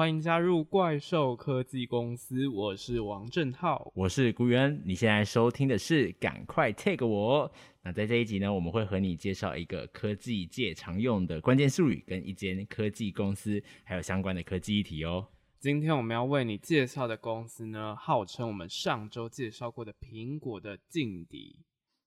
欢迎加入怪兽科技公司，我是王正浩，我是古元。你现在收听的是《赶快 Take 我》。那在这一集呢，我们会和你介绍一个科技界常用的关键术语，跟一间科技公司，还有相关的科技议题哦。今天我们要为你介绍的公司呢，号称我们上周介绍过的苹果的劲敌。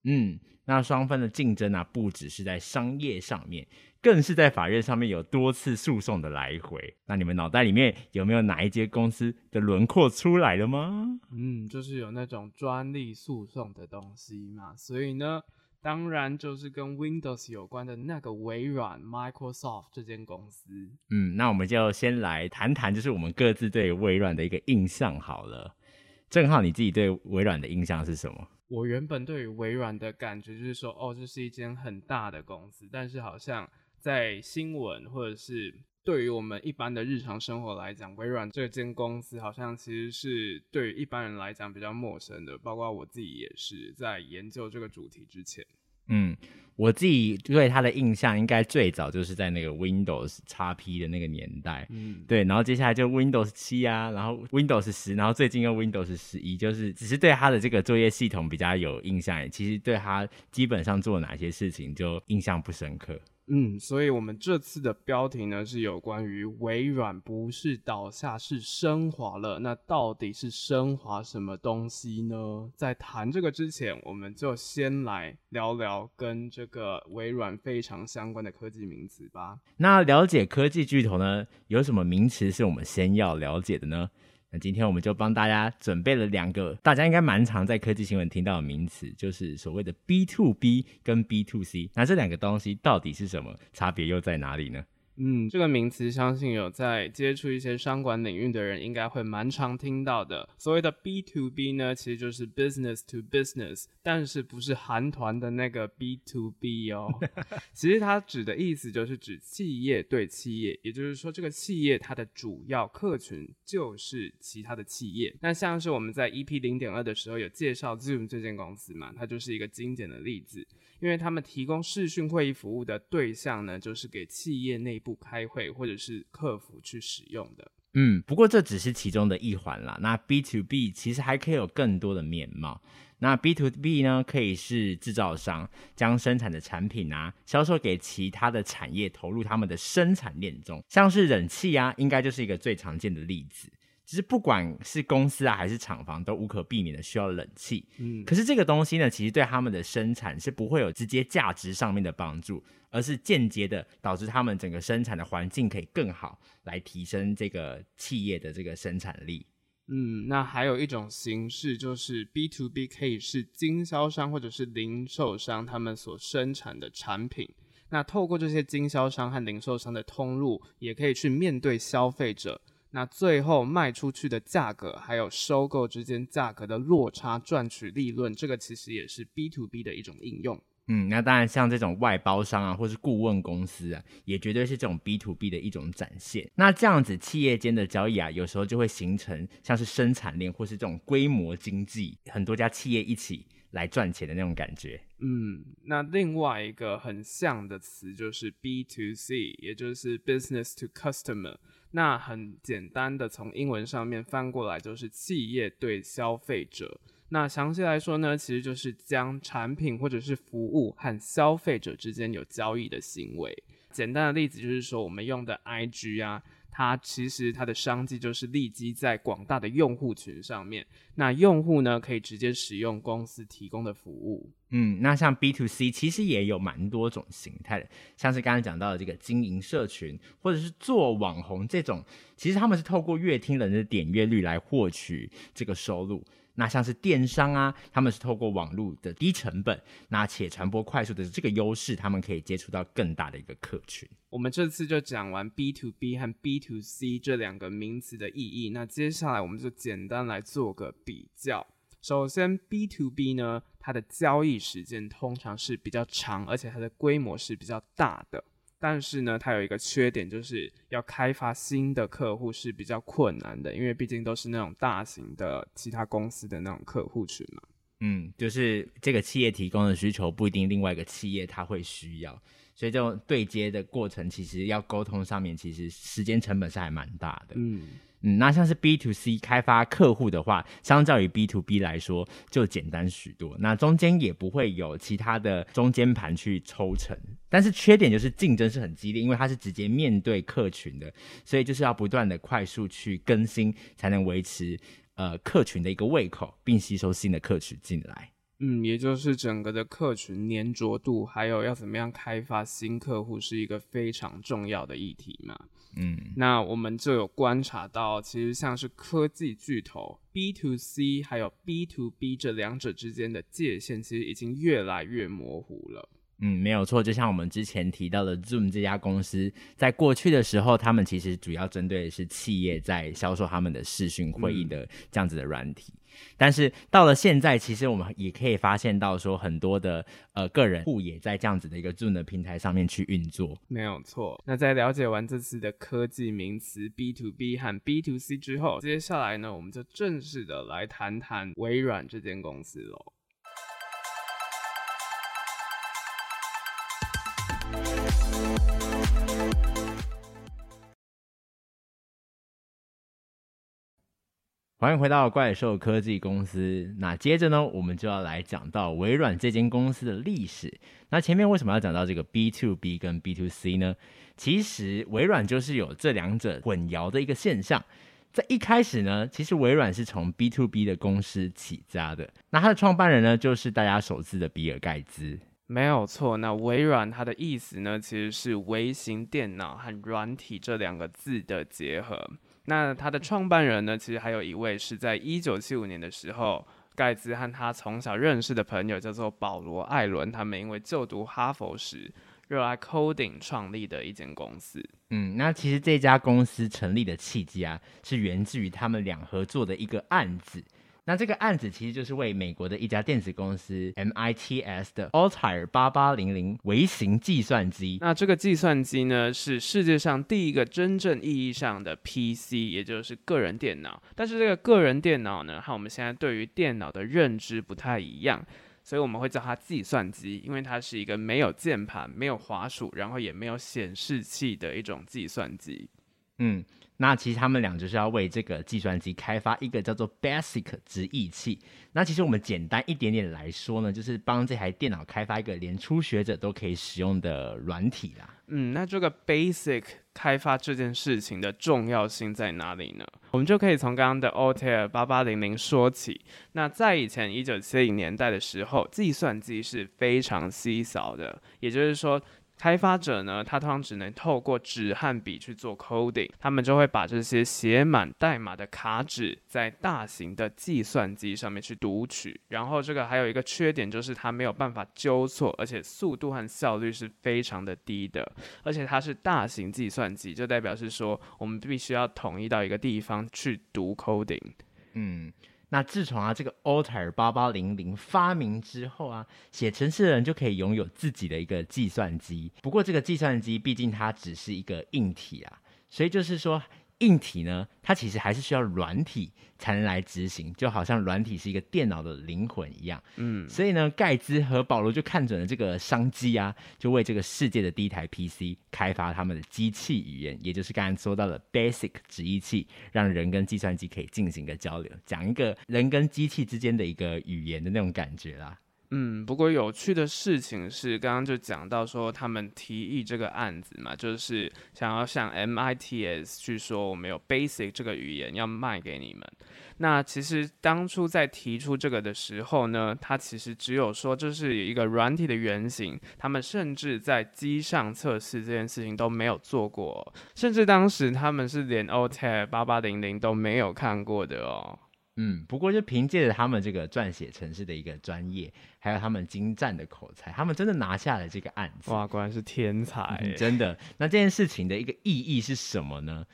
嗯，那双方的竞争啊，不只是在商业上面，更是在法院上面有多次诉讼的来回。那你们脑袋里面有没有哪一间公司的轮廓出来了吗？嗯，就是有那种专利诉讼的东西嘛。所以呢，当然就是跟 Windows 有关的那个微软 Microsoft 这间公司。嗯，那我们就先来谈谈，就是我们各自对微软的一个印象好了。正好你自己对微软的印象是什么？我原本对于微软的感觉就是说，哦，这是一间很大的公司，但是好像在新闻或者是对于我们一般的日常生活来讲，微软这间公司好像其实是对于一般人来讲比较陌生的，包括我自己也是在研究这个主题之前。嗯，我自己对他的印象应该最早就是在那个 Windows XP 的那个年代，嗯，对，然后接下来就 Windows 七啊，然后 Windows 十，然后最近又 Windows 十一，就是只是对他的这个作业系统比较有印象，其实对他基本上做哪些事情就印象不深刻。嗯，所以我们这次的标题呢是有关于微软不是倒下，是升华了。那到底是升华什么东西呢？在谈这个之前，我们就先来聊聊跟这个微软非常相关的科技名词吧。那了解科技巨头呢，有什么名词是我们先要了解的呢？那今天我们就帮大家准备了两个大家应该蛮常在科技新闻听到的名词，就是所谓的 B to B 跟 B to C。那这两个东西到底是什么？差别又在哪里呢？嗯，这个名词相信有在接触一些商管领域的人，应该会蛮常听到的。所谓的 B to B 呢，其实就是 business to business，但是不是韩团的那个 B to B 哦。其实它指的意思就是指企业对企业，也就是说这个企业它的主要客群就是其他的企业。那像是我们在 EP 零点二的时候有介绍 Zoom 这间公司嘛，它就是一个经典的例子。因为他们提供视讯会议服务的对象呢，就是给企业内不开会或者是客服去使用的。嗯，不过这只是其中的一环啦。那 B to B 其实还可以有更多的面貌。那 B to B 呢，可以是制造商将生产的产品啊，销售给其他的产业，投入他们的生产链中，像是冷气啊，应该就是一个最常见的例子。其实不管是公司啊还是厂房，都无可避免的需要冷气。嗯，可是这个东西呢，其实对他们的生产是不会有直接价值上面的帮助，而是间接的导致他们整个生产的环境可以更好，来提升这个企业的这个生产力。嗯，那还有一种形式就是 B to B，可以是经销商或者是零售商他们所生产的产品。那透过这些经销商和零售商的通路，也可以去面对消费者。那最后卖出去的价格，还有收购之间价格的落差，赚取利润，这个其实也是 B to B 的一种应用。嗯，那当然像这种外包商啊，或是顾问公司啊，也绝对是这种 B to B 的一种展现。那这样子企业间的交易啊，有时候就会形成像是生产链或是这种规模经济，很多家企业一起来赚钱的那种感觉。嗯，那另外一个很像的词就是 B to C，也就是 Business to Customer。那很简单的从英文上面翻过来就是企业对消费者。那详细来说呢，其实就是将产品或者是服务和消费者之间有交易的行为。简单的例子就是说，我们用的 IG 啊。它其实它的商机就是立基在广大的用户群上面，那用户呢可以直接使用公司提供的服务。嗯，那像 B to C 其实也有蛮多种形态的，像是刚才讲到的这个经营社群，或者是做网红这种，其实他们是透过乐听人的点阅率来获取这个收入。那像是电商啊，他们是透过网络的低成本，那且传播快速的这个优势，他们可以接触到更大的一个客群。我们这次就讲完 B to B 和 B to C 这两个名词的意义，那接下来我们就简单来做个比较。首先，B to B 呢，它的交易时间通常是比较长，而且它的规模是比较大的。但是呢，它有一个缺点，就是要开发新的客户是比较困难的，因为毕竟都是那种大型的其他公司的那种客户群嘛。嗯，就是这个企业提供的需求不一定另外一个企业它会需要，所以这种对接的过程其实要沟通上面，其实时间成本是还蛮大的。嗯。嗯，那像是 B to C 开发客户的话，相较于 B to B 来说就简单许多。那中间也不会有其他的中间盘去抽成，但是缺点就是竞争是很激烈，因为它是直接面对客群的，所以就是要不断的快速去更新，才能维持呃客群的一个胃口，并吸收新的客群进来。嗯，也就是整个的客群粘着度，还有要怎么样开发新客户，是一个非常重要的议题嘛。嗯，那我们就有观察到，其实像是科技巨头 B to C 还有 B to B 这两者之间的界限，其实已经越来越模糊了。嗯，没有错，就像我们之前提到的 Zoom 这家公司，在过去的时候，他们其实主要针对的是企业在销售他们的视讯会议的这样子的软体。嗯但是到了现在，其实我们也可以发现到，说很多的呃个人户也在这样子的一个 Zoom 的平台上面去运作。没有错。那在了解完这次的科技名词 B to B 和 B to C 之后，接下来呢，我们就正式的来谈谈微软这间公司喽。欢迎回到怪兽科技公司。那接着呢，我们就要来讲到微软这间公司的历史。那前面为什么要讲到这个 B to B 跟 B to C 呢？其实微软就是有这两者混淆的一个现象。在一开始呢，其实微软是从 B to B 的公司起家的。那它的创办人呢，就是大家熟知的比尔盖茨。没有错。那微软它的意思呢，其实是微型电脑和软体这两个字的结合。那他的创办人呢，其实还有一位是在一九七五年的时候，盖茨和他从小认识的朋友叫做保罗·艾伦，他们因为就读哈佛时热爱 coding 创立的一间公司。嗯，那其实这家公司成立的契机啊，是源自于他们俩合作的一个案子。那这个案子其实就是为美国的一家电子公司 MITS 的 Altair 八八零零微型计算机。那这个计算机呢，是世界上第一个真正意义上的 PC，也就是个人电脑。但是这个个人电脑呢，和我们现在对于电脑的认知不太一样，所以我们会叫它计算机，因为它是一个没有键盘、没有滑鼠，然后也没有显示器的一种计算机。嗯。那其实他们俩就是要为这个计算机开发一个叫做 BASIC 直译器。那其实我们简单一点点来说呢，就是帮这台电脑开发一个连初学者都可以使用的软体啦。嗯，那这个 BASIC 开发这件事情的重要性在哪里呢？我们就可以从刚刚的 Altair 八八零零说起。那在以前一九七零年代的时候，计算机是非常稀少的，也就是说。开发者呢，他通常只能透过纸和笔去做 coding，他们就会把这些写满代码的卡纸在大型的计算机上面去读取。然后这个还有一个缺点，就是它没有办法纠错，而且速度和效率是非常的低的。而且它是大型计算机，就代表是说我们必须要统一到一个地方去读 coding。嗯。那自从啊这个 Altair 八八零零发明之后啊，写程式的人就可以拥有自己的一个计算机。不过这个计算机毕竟它只是一个硬体啊，所以就是说。硬体呢，它其实还是需要软体才能来执行，就好像软体是一个电脑的灵魂一样。嗯，所以呢，盖茨和保罗就看准了这个商机啊，就为这个世界的第一台 PC 开发他们的机器语言，也就是刚才说到的 Basic 直译器，让人跟计算机可以进行一个交流，讲一个人跟机器之间的一个语言的那种感觉啦。嗯，不过有趣的事情是，刚刚就讲到说他们提议这个案子嘛，就是想要向 MITS 去说我们有 Basic 这个语言要卖给你们。那其实当初在提出这个的时候呢，他其实只有说这是一个软体的原型，他们甚至在机上测试这件事情都没有做过，甚至当时他们是连 Altair 八八零零都没有看过的哦。嗯，不过就凭借着他们这个撰写城市的一个专业，还有他们精湛的口才，他们真的拿下了这个案子。哇，果然是天才，嗯，真的。那这件事情的一个意义是什么呢？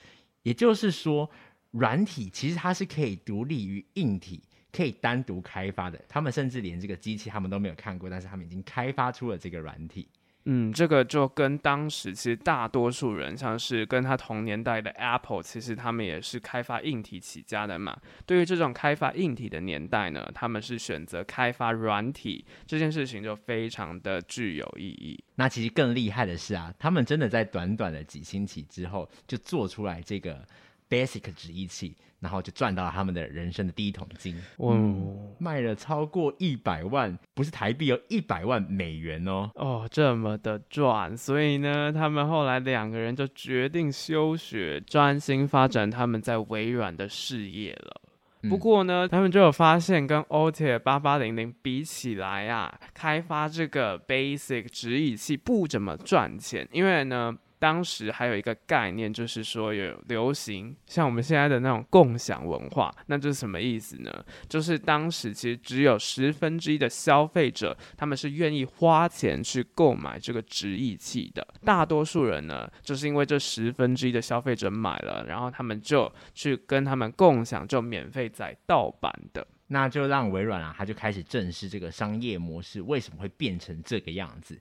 也就是说，软体其实它是可以独立于硬体，可以单独开发的。他们甚至连这个机器他们都没有看过，但是他们已经开发出了这个软体。嗯，这个就跟当时其实大多数人，像是跟他同年代的 Apple，其实他们也是开发硬体起家的嘛。对于这种开发硬体的年代呢，他们是选择开发软体，这件事情就非常的具有意义。那其实更厉害的是啊，他们真的在短短的几星期之后，就做出来这个 Basic 纸艺器。然后就赚到了他们的人生的第一桶金，嗯，卖了超过一百万，不是台币哦，一百万美元哦，哦，这么的赚，所以呢，他们后来两个人就决定休学，专心发展他们在微软的事业了。不过呢，他们就有发现，跟 Altair 八八零零比起来啊，开发这个 Basic 指引器不怎么赚钱，因为呢。当时还有一个概念，就是说有流行像我们现在的那种共享文化，那这是什么意思呢？就是当时其实只有十分之一的消费者，他们是愿意花钱去购买这个直译器的。大多数人呢，就是因为这十分之一的消费者买了，然后他们就去跟他们共享，就免费载盗版的。那就让微软啊，他就开始正视这个商业模式为什么会变成这个样子。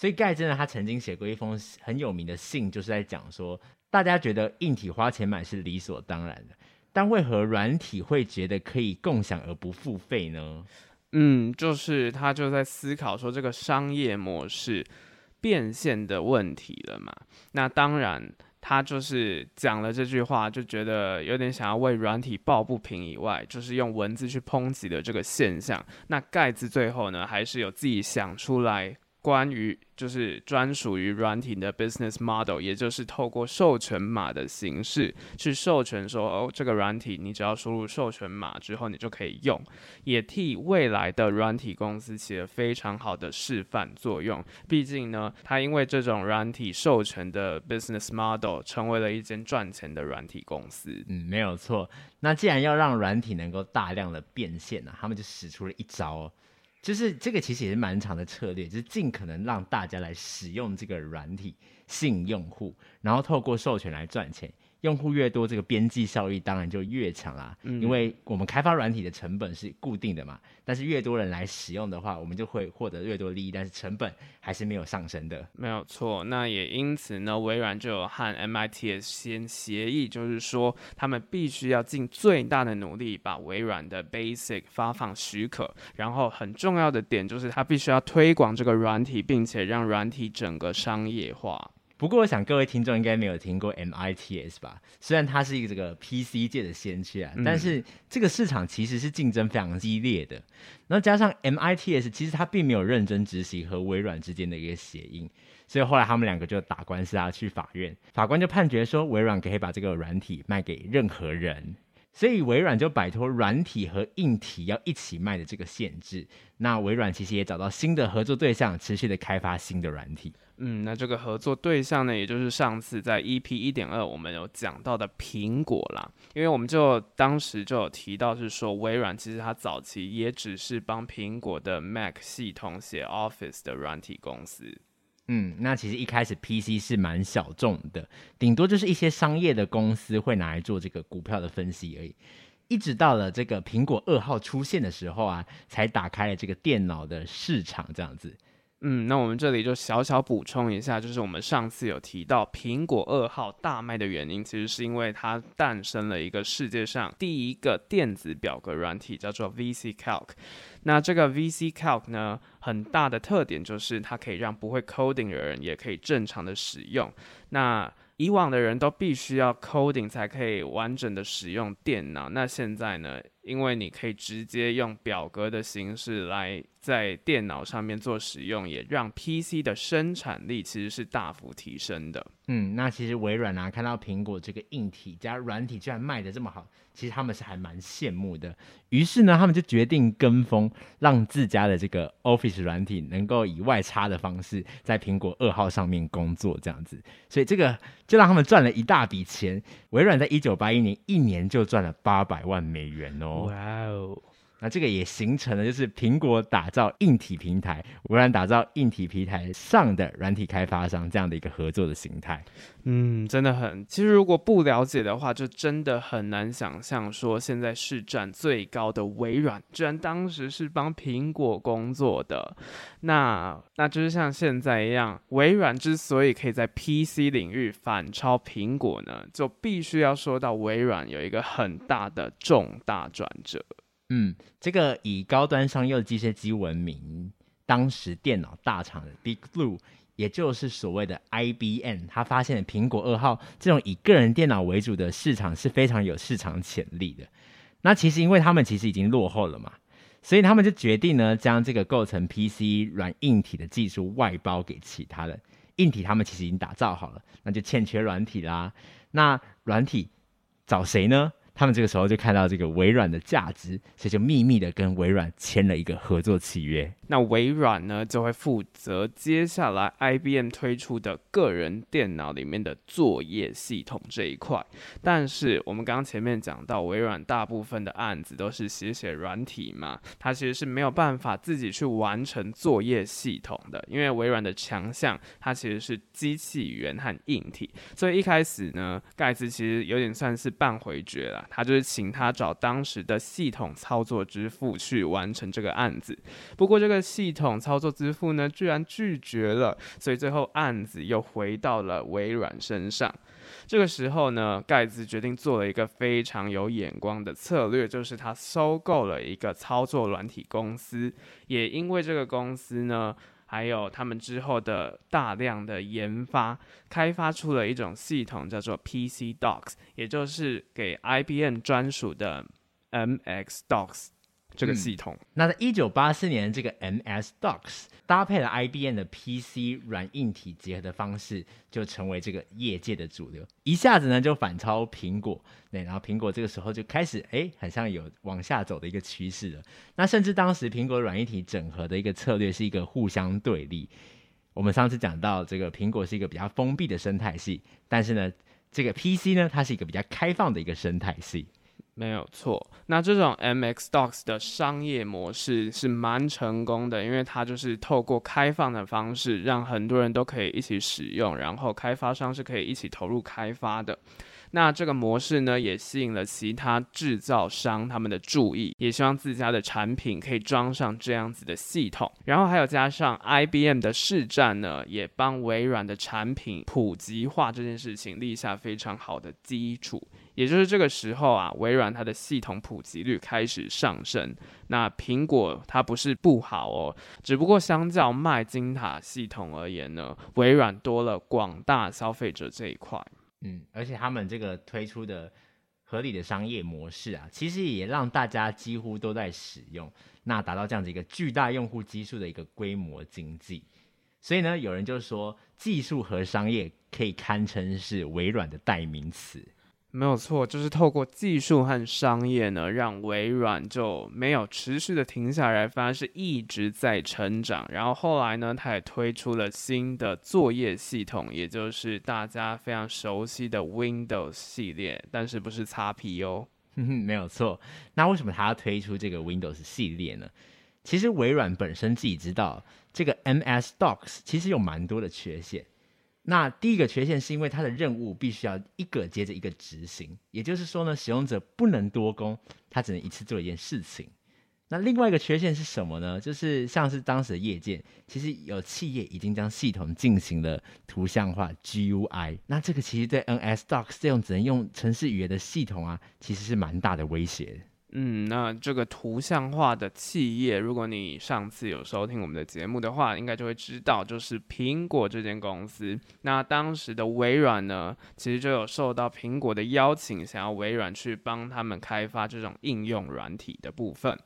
所以盖真的，他曾经写过一封很有名的信，就是在讲说，大家觉得硬体花钱买是理所当然的，但为何软体会觉得可以共享而不付费呢？嗯，就是他就在思考说这个商业模式变现的问题了嘛。那当然，他就是讲了这句话，就觉得有点想要为软体抱不平以外，就是用文字去抨击的这个现象。那盖茨最后呢，还是有自己想出来。关于就是专属于软体的 business model，也就是透过授权码的形式去授权说，哦，这个软体你只要输入授权码之后，你就可以用，也替未来的软体公司起了非常好的示范作用。毕竟呢，它因为这种软体授权的 business model，成为了一间赚钱的软体公司。嗯，没有错。那既然要让软体能够大量的变现呢，他们就使出了一招哦。就是这个其实也是蛮长的策略，就是尽可能让大家来使用这个软体，吸引用户，然后透过授权来赚钱。用户越多，这个边际效益当然就越强啦。嗯，因为我们开发软体的成本是固定的嘛，但是越多人来使用的话，我们就会获得越多利益，但是成本还是没有上升的。没有错，那也因此呢，微软就有和 MIT 先协议，就是说他们必须要尽最大的努力把微软的 Basic 发放许可，然后很重要的点就是他必须要推广这个软体，并且让软体整个商业化。不过，我想各位听众应该没有听过 MITS 吧？虽然它是一个这个 PC 界的先驱啊，但是这个市场其实是竞争非常激烈的。那加上 MITS，其实它并没有认真执行和微软之间的一个协议，所以后来他们两个就打官司啊，去法院，法官就判决说，微软可以把这个软体卖给任何人。所以微软就摆脱软体和硬体要一起卖的这个限制。那微软其实也找到新的合作对象，持续的开发新的软体。嗯，那这个合作对象呢，也就是上次在 EP 一点二我们有讲到的苹果啦。因为我们就当时就有提到，是说微软其实它早期也只是帮苹果的 Mac 系统写 Office 的软体公司。嗯，那其实一开始 PC 是蛮小众的，顶多就是一些商业的公司会拿来做这个股票的分析而已。一直到了这个苹果二号出现的时候啊，才打开了这个电脑的市场这样子。嗯，那我们这里就小小补充一下，就是我们上次有提到苹果二号大卖的原因，其实是因为它诞生了一个世界上第一个电子表格软体，叫做 VC Calc。那这个 VC Calc 呢，很大的特点就是它可以让不会 coding 的人也可以正常的使用。那以往的人都必须要 coding 才可以完整的使用电脑，那现在呢，因为你可以直接用表格的形式来在电脑上面做使用，也让 PC 的生产力其实是大幅提升的。嗯，那其实微软啊，看到苹果这个硬体加软体居然卖得这么好，其实他们是还蛮羡慕的。于是呢，他们就决定跟风，让自家的这个 Office 软体能够以外插的方式在苹果二号上面工作，这样子。所以这个就让他们赚了一大笔钱。微软在一九八一年一年就赚了八百万美元哦。哇哦！那这个也形成了就是苹果打造硬体平台，微软打造硬体平台上的软体开发商这样的一个合作的形态。嗯，真的很。其实如果不了解的话，就真的很难想象说，现在市占最高的微软，居然当时是帮苹果工作的。那那就是像现在一样，微软之所以可以在 PC 领域反超苹果呢，就必须要说到微软有一个很大的重大转折。嗯，这个以高端商用机械机闻名，当时电脑大厂的 Big Blue。也就是所谓的 IBM，他发现苹果二号这种以个人电脑为主的市场是非常有市场潜力的。那其实因为他们其实已经落后了嘛，所以他们就决定呢，将这个构成 PC 软硬体的技术外包给其他人。硬体他们其实已经打造好了，那就欠缺软体啦。那软体找谁呢？他们这个时候就看到这个微软的价值，所以就秘密的跟微软签了一个合作契约。那微软呢，就会负责接下来 IBM 推出的个人电脑里面的作业系统这一块。但是我们刚刚前面讲到，微软大部分的案子都是写写软体嘛，它其实是没有办法自己去完成作业系统的，因为微软的强项它其实是机器语言和硬体。所以一开始呢，盖茨其实有点算是半回绝了。他就是请他找当时的系统操作之父去完成这个案子，不过这个系统操作之父呢，居然拒绝了，所以最后案子又回到了微软身上。这个时候呢，盖茨决定做了一个非常有眼光的策略，就是他收购了一个操作软体公司，也因为这个公司呢。还有他们之后的大量的研发，开发出了一种系统，叫做 PC Docs，也就是给 IBM 专属的 MX Docs。这个系统，嗯、那在一九八四年，这个 MS DOS 搭配了 IBM 的 PC 软硬体结合的方式，就成为这个业界的主流，一下子呢就反超苹果。对，然后苹果这个时候就开始，哎，很像有往下走的一个趋势了。那甚至当时苹果软硬体整合的一个策略是一个互相对立。我们上次讲到，这个苹果是一个比较封闭的生态系，但是呢，这个 PC 呢，它是一个比较开放的一个生态系。没有错，那这种 MX Docs 的商业模式是蛮成功的，因为它就是透过开放的方式，让很多人都可以一起使用，然后开发商是可以一起投入开发的。那这个模式呢，也吸引了其他制造商他们的注意，也希望自家的产品可以装上这样子的系统。然后还有加上 IBM 的市占呢，也帮微软的产品普及化这件事情立下非常好的基础。也就是这个时候啊，微软它的系统普及率开始上升。那苹果它不是不好哦，只不过相较麦金塔系统而言呢，微软多了广大消费者这一块。嗯，而且他们这个推出的合理的商业模式啊，其实也让大家几乎都在使用，那达到这样子一个巨大用户基数的一个规模经济。所以呢，有人就说，技术和商业可以堪称是微软的代名词。没有错，就是透过技术和商业呢，让微软就没有持续的停下来，反而是一直在成长。然后后来呢，它也推出了新的作业系统，也就是大家非常熟悉的 Windows 系列，但是不是 XP 哦。哼 哼，没有错。那为什么它要推出这个 Windows 系列呢？其实微软本身自己知道，这个 MS Docs 其实有蛮多的缺陷。那第一个缺陷是因为它的任务必须要一个接着一个执行，也就是说呢，使用者不能多工，他只能一次做一件事情。那另外一个缺陷是什么呢？就是像是当时的业界，其实有企业已经将系统进行了图像化 GUI，那这个其实对 NS Docs 这种只能用程式语言的系统啊，其实是蛮大的威胁。嗯，那这个图像化的企业，如果你上次有收听我们的节目的话，应该就会知道，就是苹果这间公司。那当时的微软呢，其实就有受到苹果的邀请，想要微软去帮他们开发这种应用软体的部分。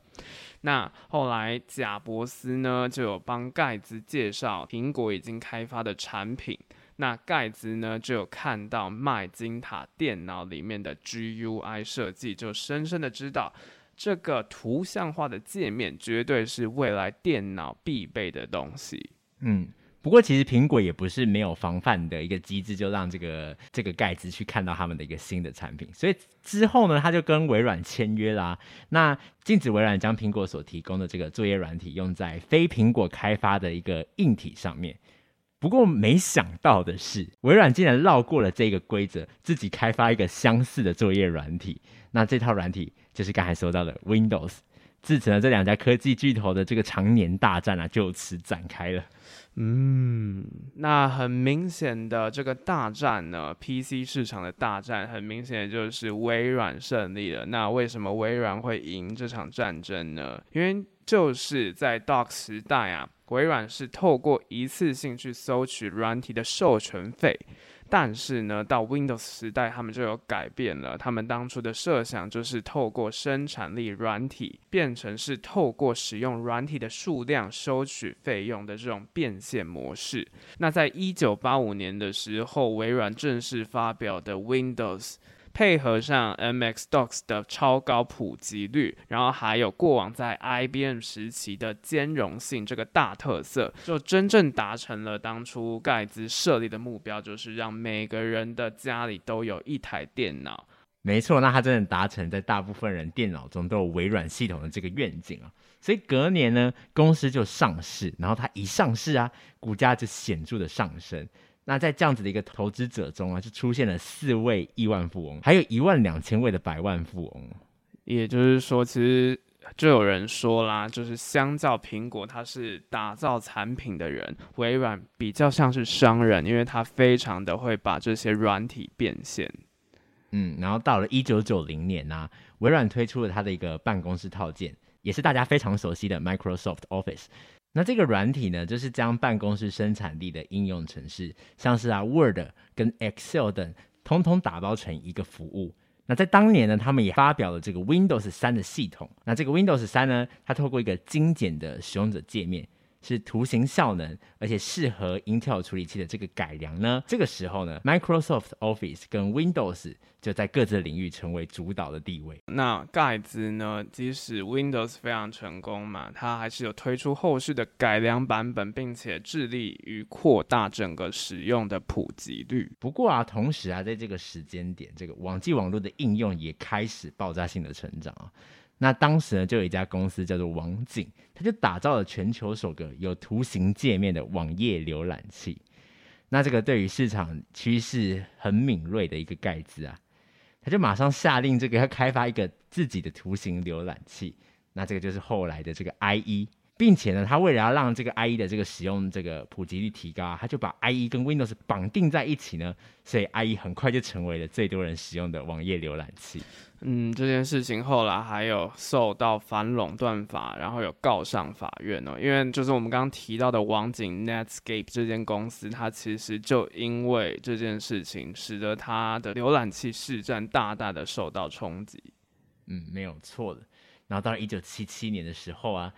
那后来贾伯斯呢，就有帮盖茨介绍苹果已经开发的产品。那盖茨呢，就看到麦金塔电脑里面的 GUI 设计，就深深的知道这个图像化的界面绝对是未来电脑必备的东西。嗯，不过其实苹果也不是没有防范的一个机制，就让这个这个盖茨去看到他们的一个新的产品。所以之后呢，他就跟微软签约啦，那禁止微软将苹果所提供的这个作业软体用在非苹果开发的一个硬体上面。不过没想到的是，微软竟然绕过了这个规则，自己开发一个相似的作业软体。那这套软体就是刚才说到的 Windows。自此呢，这两家科技巨头的这个常年大战啊，就此展开了。嗯，那很明显的这个大战呢，PC 市场的大战，很明显的就是微软胜利了。那为什么微软会赢这场战争呢？因为就是在 DOS 时代啊。微软是透过一次性去收取软体的授权费，但是呢，到 Windows 时代，他们就有改变了。他们当初的设想就是透过生产力软体，变成是透过使用软体的数量收取费用的这种变现模式。那在一九八五年的时候，微软正式发表的 Windows。配合上 mx dos 的超高普及率，然后还有过往在 IBM 时期的兼容性这个大特色，就真正达成了当初盖茨设立的目标，就是让每个人的家里都有一台电脑。没错，那他真的达成在大部分人电脑中都有微软系统的这个愿景啊。所以隔年呢，公司就上市，然后它一上市啊，股价就显著的上升。那在这样子的一个投资者中啊，就出现了四位亿万富翁，还有一万两千位的百万富翁。也就是说，其实就有人说啦，就是相较苹果，它是打造产品的人，微软比较像是商人，因为它非常的会把这些软体变现。嗯，然后到了一九九零年呢、啊，微软推出了它的一个办公室套件，也是大家非常熟悉的 Microsoft Office。那这个软体呢，就是将办公室生产力的应用程式，像是啊 Word 跟 Excel 等，通通打包成一个服务。那在当年呢，他们也发表了这个 Windows 三的系统。那这个 Windows 三呢，它透过一个精简的使用者界面。是图形效能，而且适合 Intel 处理器的这个改良呢。这个时候呢，Microsoft Office 跟 Windows 就在各自的领域成为主导的地位。那盖茨呢，即使 Windows 非常成功嘛，他还是有推出后续的改良版本，并且致力于扩大整个使用的普及率。不过啊，同时啊，在这个时间点，这个网际网络的应用也开始爆炸性的成长啊。那当时呢，就有一家公司叫做网景，它就打造了全球首个有图形界面的网页浏览器。那这个对于市场趋势很敏锐的一个盖茨啊，他就马上下令这个要开发一个自己的图形浏览器。那这个就是后来的这个 IE。并且呢，他为了要让这个 IE 的这个使用这个普及率提高啊，他就把 IE 跟 Windows 绑定在一起呢，所以 IE 很快就成为了最多人使用的网页浏览器。嗯，这件事情后来还有受到反垄断法，然后有告上法院哦，因为就是我们刚刚提到的网景 Netscape 这间公司，它其实就因为这件事情，使得它的浏览器市占大大的受到冲击。嗯，没有错的。然后到了一九七七年的时候啊。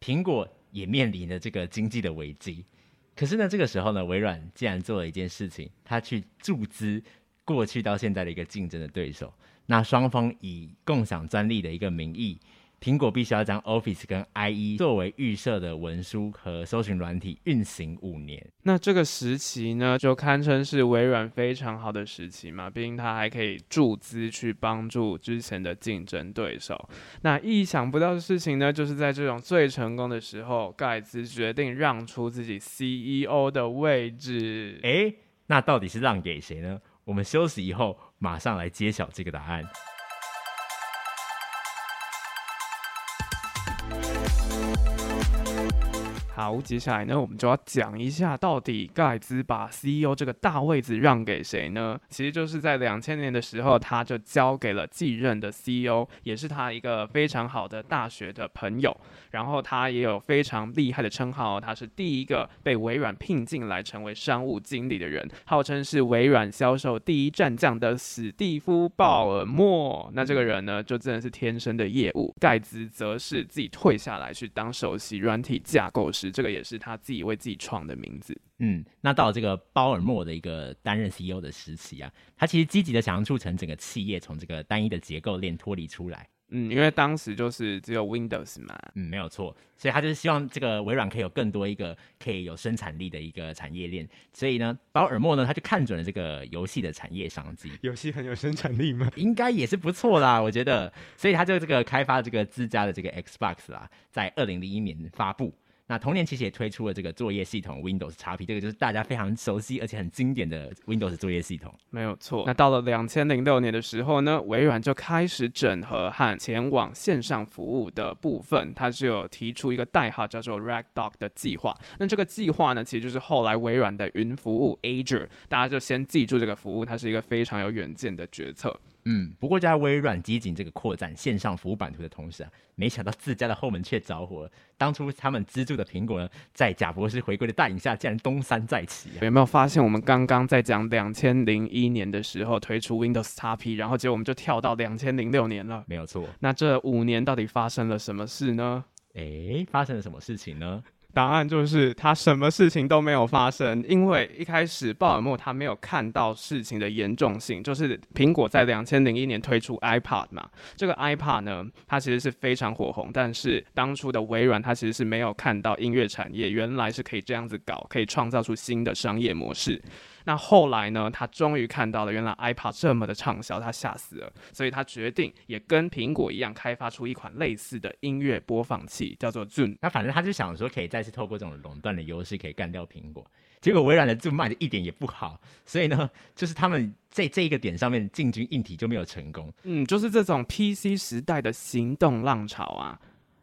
苹果也面临了这个经济的危机，可是呢，这个时候呢，微软竟然做了一件事情，他去注资过去到现在的一个竞争的对手，那双方以共享专利的一个名义。苹果必须要将 Office 跟 IE 作为预设的文书和搜寻软体运行五年。那这个时期呢，就堪称是微软非常好的时期嘛，毕竟它还可以注资去帮助之前的竞争对手。那意想不到的事情呢，就是在这种最成功的时候，盖茨决定让出自己 CEO 的位置。诶，那到底是让给谁呢？我们休息以后马上来揭晓这个答案。好，接下来呢，我们就要讲一下，到底盖茨把 CEO 这个大位子让给谁呢？其实就是在两千年的时候，他就交给了继任的 CEO，也是他一个非常好的大学的朋友。然后他也有非常厉害的称号，他是第一个被微软聘进来成为商务经理的人，号称是微软销售第一战将的史蒂夫·鲍尔默。那这个人呢，就真的是天生的业务。盖茨则是自己退下来去当首席软体架构师。这个也是他自己为自己创的名字。嗯，那到了这个鲍尔默的一个担任 CEO 的时期啊，他其实积极的想要促成整个企业从这个单一的结构链脱离出来。嗯，因为当时就是只有 Windows 嘛，嗯，没有错，所以他就是希望这个微软可以有更多一个可以有生产力的一个产业链。所以呢，鲍尔默呢，他就看准了这个游戏的产业商机。游戏很有生产力吗？应该也是不错啦，我觉得。所以他就这个开发这个自家的这个 Xbox 啦，在二零零一年发布。那同年其实也推出了这个作业系统 Windows XP，这个就是大家非常熟悉而且很经典的 Windows 作业系统。没有错。那到了两千零六年的时候呢，微软就开始整合和前往线上服务的部分，它就有提出一个代号叫做 Ragdoll 的计划。那这个计划呢，其实就是后来微软的云服务 Azure，大家就先记住这个服务，它是一个非常有远见的决策。嗯，不过在微软积极这个扩展线上服务版图的同时啊，没想到自家的后门却着火了。当初他们资助的苹果呢，在贾博士回归的带领下，竟然东山再起啊！有没有发现我们刚刚在讲两千零一年的时候推出 Windows XP，然后结果我们就跳到两千零六年了？没有错。那这五年到底发生了什么事呢？诶，发生了什么事情呢？答案就是他什么事情都没有发生，因为一开始鲍尔默他没有看到事情的严重性，就是苹果在两千零一年推出 iPad 嘛，这个 iPad 呢，它其实是非常火红，但是当初的微软它其实是没有看到音乐产业原来是可以这样子搞，可以创造出新的商业模式。那后来呢？他终于看到了，原来 iPad 这么的畅销，他吓死了，所以他决定也跟苹果一样，开发出一款类似的音乐播放器，叫做 Zoom。那反正他就想说，可以再次透过这种垄断的优势，可以干掉苹果。结果微软的 Zoom 卖的一点也不好，所以呢，就是他们在这一个点上面进军硬体就没有成功。嗯，就是这种 PC 时代的行动浪潮啊。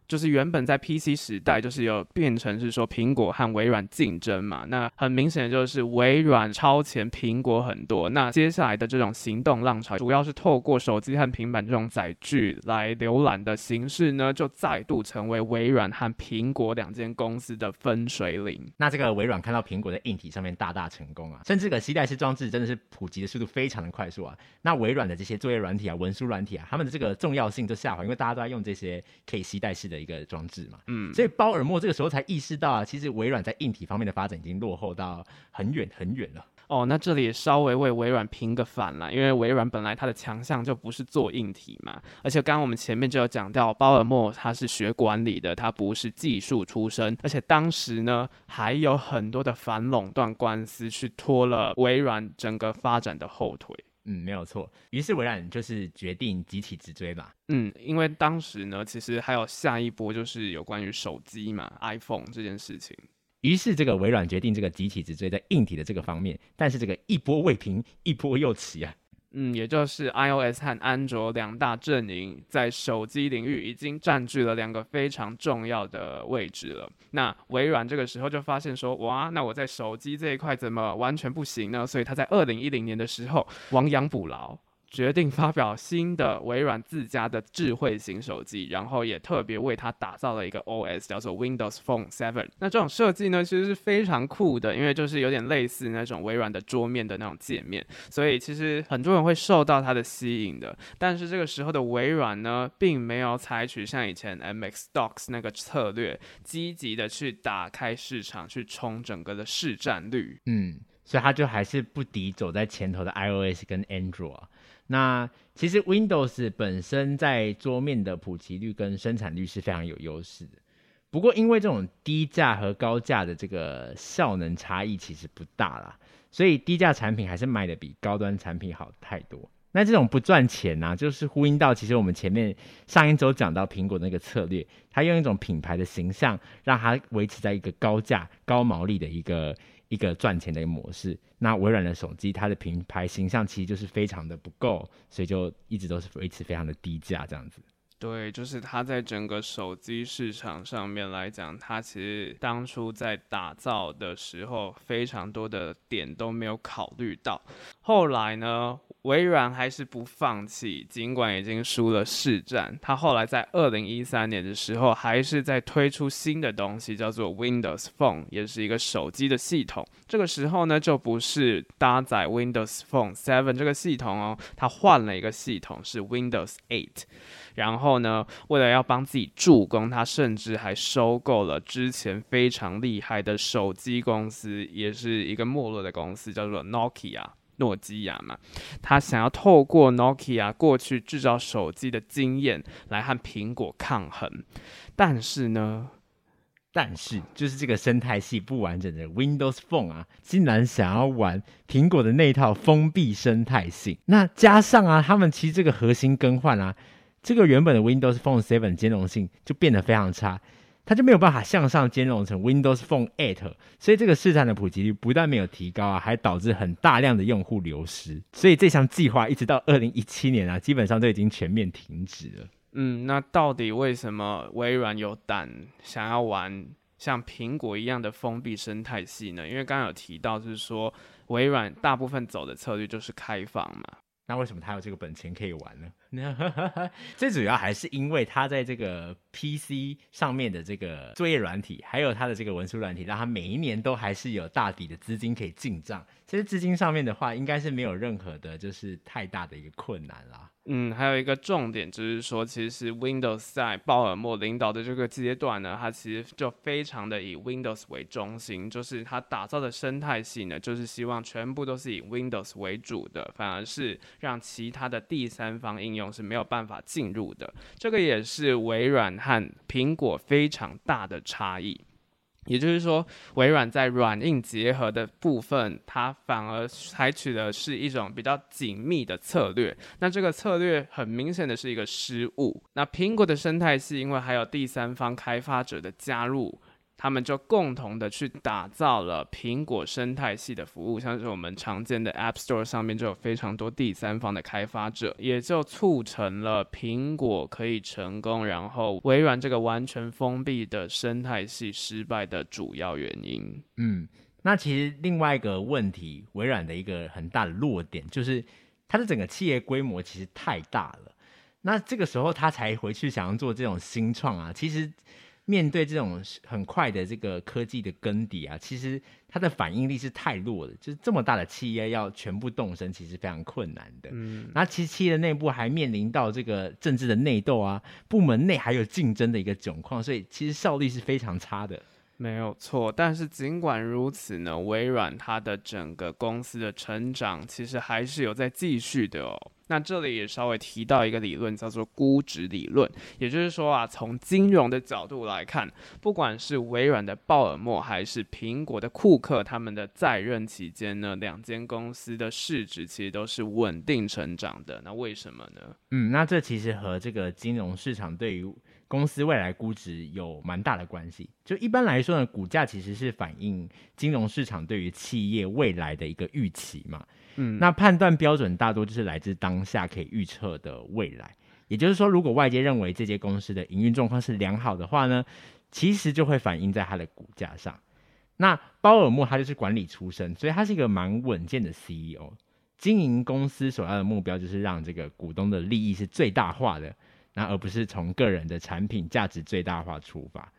就是原本在 PC 时代，就是有变成是说苹果和微软竞争嘛，那很明显的就是微软超前苹果很多。那接下来的这种行动浪潮，主要是透过手机和平板这种载具来浏览的形式呢，就再度成为微软和苹果两间公司的分水岭。那这个微软看到苹果在硬体上面大大成功啊，甚至这个携带式装置真的是普及的速度非常的快速啊。那微软的这些作业软体啊、文书软体啊，他们的这个重要性就下滑，因为大家都在用这些可以携带式的。的一个装置嘛，嗯，所以鲍尔默这个时候才意识到啊，其实微软在硬体方面的发展已经落后到很远很远了。哦，那这里也稍微为微软平个反了，因为微软本来它的强项就不是做硬体嘛，而且刚刚我们前面就有讲到，鲍尔默他是学管理的，他不是技术出身，而且当时呢还有很多的反垄断官司去拖了微软整个发展的后腿。嗯，没有错。于是微软就是决定集体直追吧。嗯，因为当时呢，其实还有下一波，就是有关于手机嘛，iPhone 这件事情。于是这个微软决定这个集体直追在硬体的这个方面，但是这个一波未平，一波又起啊。嗯，也就是 iOS 和安卓两大阵营在手机领域已经占据了两个非常重要的位置了。那微软这个时候就发现说，哇，那我在手机这一块怎么完全不行呢？所以他在二零一零年的时候亡羊补牢。决定发表新的微软自家的智慧型手机，然后也特别为它打造了一个 OS，叫做 Windows Phone 7。那这种设计呢，其实是非常酷的，因为就是有点类似那种微软的桌面的那种界面，所以其实很多人会受到它的吸引的。但是这个时候的微软呢，并没有采取像以前 MS DOS 那个策略，积极的去打开市场，去冲整个的市占率。嗯，所以它就还是不敌走在前头的 iOS 跟 Android。那其实 Windows 本身在桌面的普及率跟生产率是非常有优势的，不过因为这种低价和高价的这个效能差异其实不大啦，所以低价产品还是卖得比高端产品好太多。那这种不赚钱呐、就是呼应到其实我们前面上一周讲到苹果那个策略，它用一种品牌的形象让它维持在一个高价高毛利的一个。一个赚钱的一个模式，那微软的手机，它的品牌形象其实就是非常的不够，所以就一直都是维持非常的低价这样子。对，就是它在整个手机市场上面来讲，它其实当初在打造的时候，非常多的点都没有考虑到。后来呢，微软还是不放弃，尽管已经输了市战，他后来在二零一三年的时候，还是在推出新的东西，叫做 Windows Phone，也是一个手机的系统。这个时候呢，就不是搭载 Windows Phone Seven 这个系统哦，他换了一个系统，是 Windows Eight。然后呢，为了要帮自己助攻，他甚至还收购了之前非常厉害的手机公司，也是一个没落的公司，叫做 Nokia。诺基亚嘛，他想要透过 Nokia 过去制造手机的经验来和苹果抗衡，但是呢，但是就是这个生态系不完整的 Windows Phone 啊，竟然想要玩苹果的那一套封闭生态系，那加上啊，他们其实这个核心更换啊，这个原本的 Windows Phone 7兼容性就变得非常差。它就没有办法向上兼容成 Windows Phone 8，所以这个市场的普及率不但没有提高啊，还导致很大量的用户流失。所以这项计划一直到二零一七年啊，基本上都已经全面停止了。嗯，那到底为什么微软有胆想要玩像苹果一样的封闭生态系呢？因为刚刚有提到，就是说微软大部分走的策略就是开放嘛。那为什么他有这个本钱可以玩呢？最主要还是因为他在这个 PC 上面的这个作业软体，还有他的这个文书软体，让他每一年都还是有大笔的资金可以进账。其实资金上面的话，应该是没有任何的，就是太大的一个困难啦。嗯，还有一个重点就是说，其实 Windows 在鲍尔默领导的这个阶段呢，它其实就非常的以 Windows 为中心，就是它打造的生态系呢，就是希望全部都是以 Windows 为主的，反而是让其他的第三方应用是没有办法进入的。这个也是微软和苹果非常大的差异。也就是说，微软在软硬结合的部分，它反而采取的是一种比较紧密的策略。那这个策略很明显的是一个失误。那苹果的生态系，因为还有第三方开发者的加入。他们就共同的去打造了苹果生态系的服务，像是我们常见的 App Store 上面就有非常多第三方的开发者，也就促成了苹果可以成功，然后微软这个完全封闭的生态系失败的主要原因。嗯，那其实另外一个问题，微软的一个很大的弱点就是它的整个企业规模其实太大了，那这个时候他才回去想要做这种新创啊，其实。面对这种很快的这个科技的更迭啊，其实它的反应力是太弱了。就是这么大的企业要全部动身，其实非常困难的。嗯，那其实企业的内部还面临到这个政治的内斗啊，部门内还有竞争的一个窘况，所以其实效率是非常差的。没有错，但是尽管如此呢，微软它的整个公司的成长其实还是有在继续的哦。那这里也稍微提到一个理论，叫做估值理论。也就是说啊，从金融的角度来看，不管是微软的鲍尔默还是苹果的库克，他们的在任期间呢，两间公司的市值其实都是稳定成长的。那为什么呢？嗯，那这其实和这个金融市场对于公司未来估值有蛮大的关系。就一般来说呢，股价其实是反映金融市场对于企业未来的一个预期嘛。嗯，那判断标准大多就是来自当下可以预测的未来，也就是说，如果外界认为这些公司的营运状况是良好的话呢，其实就会反映在它的股价上。那鲍尔默他就是管理出身，所以他是一个蛮稳健的 CEO。经营公司首要的目标就是让这个股东的利益是最大化的，那而不是从个人的产品价值最大化出发。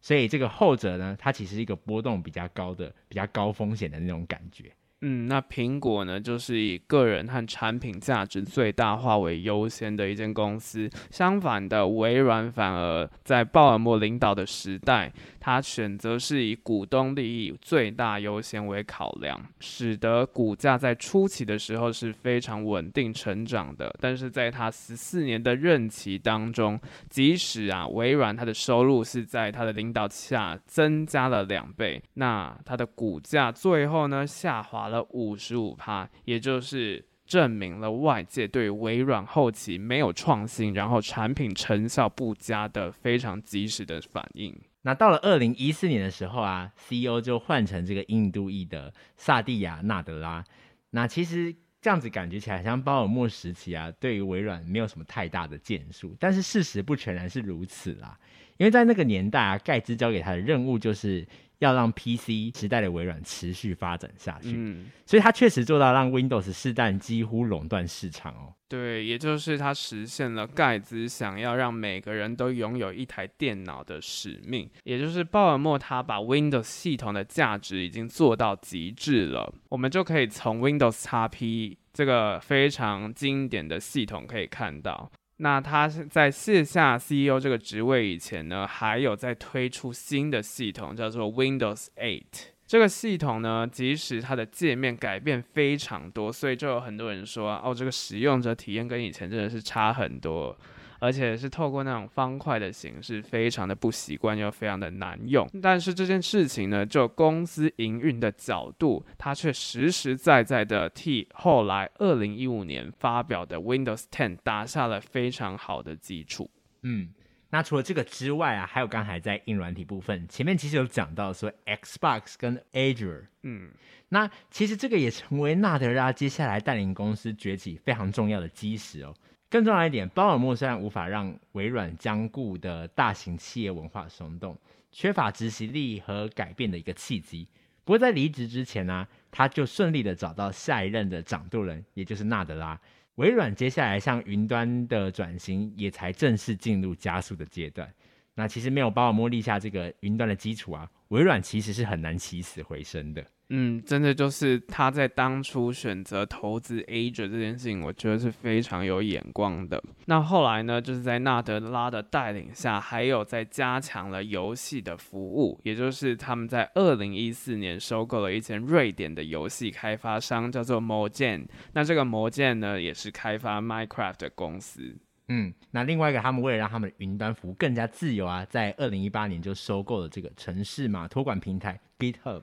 所以这个后者呢，它其实是一个波动比较高的、比较高风险的那种感觉。嗯，那苹果呢，就是以个人和产品价值最大化为优先的一间公司。相反的，微软反而在鲍尔默领导的时代，他选择是以股东利益最大优先为考量，使得股价在初期的时候是非常稳定成长的。但是在他十四年的任期当中，即使啊，微软它的收入是在他的领导下增加了两倍，那它的股价最后呢，下滑了五十五趴，也就是证明了外界对微软后期没有创新，然后产品成效不佳的非常及时的反应。那到了二零一四年的时候啊，CEO 就换成这个印度裔的萨蒂亚纳德拉。那其实这样子感觉起来像鲍尔默时期啊，对于微软没有什么太大的建树。但是事实不全然是如此啦，因为在那个年代啊，盖茨交给他的任务就是。要让 PC 时代的微软持续发展下去，嗯，所以它确实做到让 Windows 世代几乎垄断市场哦。对，也就是它实现了盖茨想要让每个人都拥有一台电脑的使命，也就是鲍尔默他把 Windows 系统的价值已经做到极致了。我们就可以从 Windows XP 这个非常经典的系统可以看到。那他是在卸下 CEO 这个职位以前呢，还有在推出新的系统，叫做 Windows 8。这个系统呢，即使它的界面改变非常多，所以就有很多人说，哦，这个使用者体验跟以前真的是差很多，而且是透过那种方块的形式，非常的不习惯又非常的难用。但是这件事情呢，就公司营运的角度，它却实实在在的替后来二零一五年发表的 Windows 10打下了非常好的基础。嗯。那除了这个之外啊，还有刚才在硬软体部分，前面其实有讲到说 Xbox 跟 Azure，嗯，那其实这个也成为纳德拉接下来带领公司崛起非常重要的基石哦。更重要一点，鲍尔默虽然无法让微软僵固的大型企业文化松动，缺乏执行力和改变的一个契机，不过在离职之前呢、他就顺利的找到下一任的掌舵人，也就是纳德拉。微软接下来向云端的转型也才正式进入加速的阶段。那其实没有鲍尔默立下这个云端的基础啊，微软其实是很难起死回生的。嗯，真的就是他在当初选择投资 A 者这件事情，我觉得是非常有眼光的。那后来呢，就是在纳德拉的带领下，还有在加强了游戏的服务，也就是他们在二零一四年收购了一间瑞典的游戏开发商，叫做 Mojang。那这个 Mojang 呢，也是开发 Minecraft 的公司。嗯，那另外一个，他们为了让他们的云端服务更加自由啊，在二零一八年就收购了这个城市码托管平台 GitHub。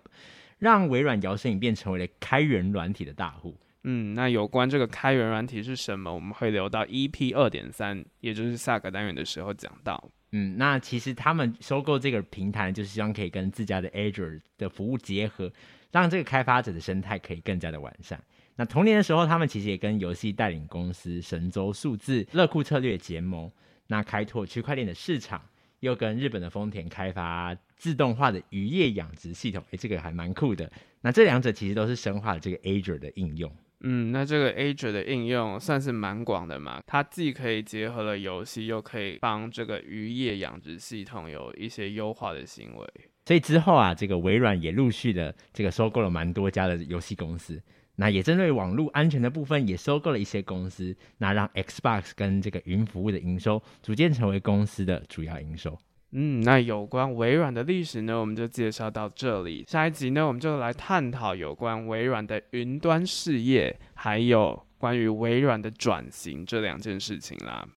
让微软摇身一变成为了开源软体的大户。嗯，那有关这个开源软体是什么，我们会留到 EP 二点三，也就是下个单元的时候讲到。嗯，那其实他们收购这个平台，就是希望可以跟自家的 Azure 的服务结合，让这个开发者的生态可以更加的完善。那同年的时候，他们其实也跟游戏代理公司神州数字、乐库策略结盟，那开拓区块链的市场。又跟日本的丰田开发自动化的渔业养殖系统，诶，这个还蛮酷的。那这两者其实都是深化了这个 Azure 的应用。嗯，那这个 Azure 的应用算是蛮广的嘛，它既可以结合了游戏，又可以帮这个渔业养殖系统有一些优化的行为。所以之后啊，这个微软也陆续的这个收购了蛮多家的游戏公司。那也针对网络安全的部分，也收购了一些公司，那让 Xbox 跟这个云服务的营收逐渐成为公司的主要营收。嗯，那有关微软的历史呢，我们就介绍到这里。下一集呢，我们就来探讨有关微软的云端事业，还有关于微软的转型这两件事情啦。